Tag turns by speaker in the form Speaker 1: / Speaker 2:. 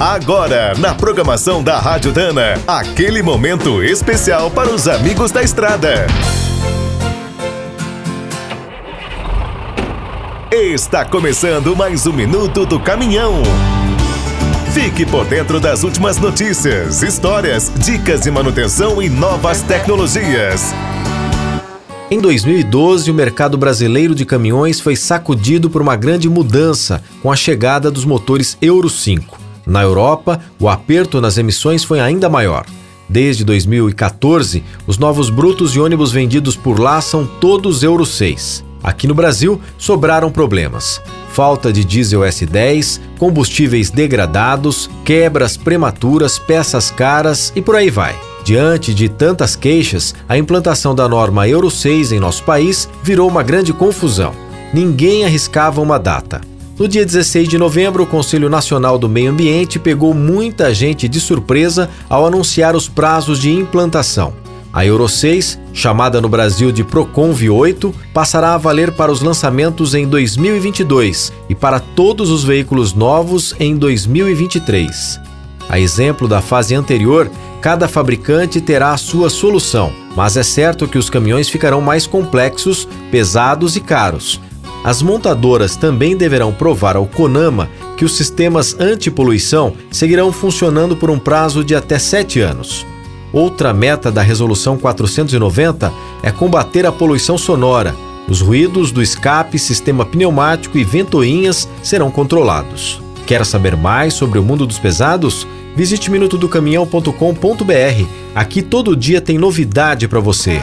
Speaker 1: Agora, na programação da Rádio Dana, aquele momento especial para os amigos da estrada. Está começando mais um minuto do caminhão. Fique por dentro das últimas notícias, histórias, dicas de manutenção e novas tecnologias.
Speaker 2: Em 2012, o mercado brasileiro de caminhões foi sacudido por uma grande mudança com a chegada dos motores Euro 5. Na Europa, o aperto nas emissões foi ainda maior. Desde 2014, os novos brutos de ônibus vendidos por lá são todos Euro 6. Aqui no Brasil, sobraram problemas. Falta de diesel S10, combustíveis degradados, quebras prematuras, peças caras e por aí vai. Diante de tantas queixas, a implantação da norma Euro 6 em nosso país virou uma grande confusão. Ninguém arriscava uma data. No dia 16 de novembro, o Conselho Nacional do Meio Ambiente pegou muita gente de surpresa ao anunciar os prazos de implantação. A Euro 6, chamada no Brasil de Proconv 8, passará a valer para os lançamentos em 2022 e para todos os veículos novos em 2023. A exemplo da fase anterior, cada fabricante terá a sua solução, mas é certo que os caminhões ficarão mais complexos, pesados e caros. As montadoras também deverão provar ao CONAMA que os sistemas antipoluição seguirão funcionando por um prazo de até sete anos. Outra meta da Resolução 490 é combater a poluição sonora. Os ruídos do escape, sistema pneumático e ventoinhas serão controlados. Quer saber mais sobre o mundo dos pesados? Visite minutodocaminhão.com.br. Aqui todo dia tem novidade para você.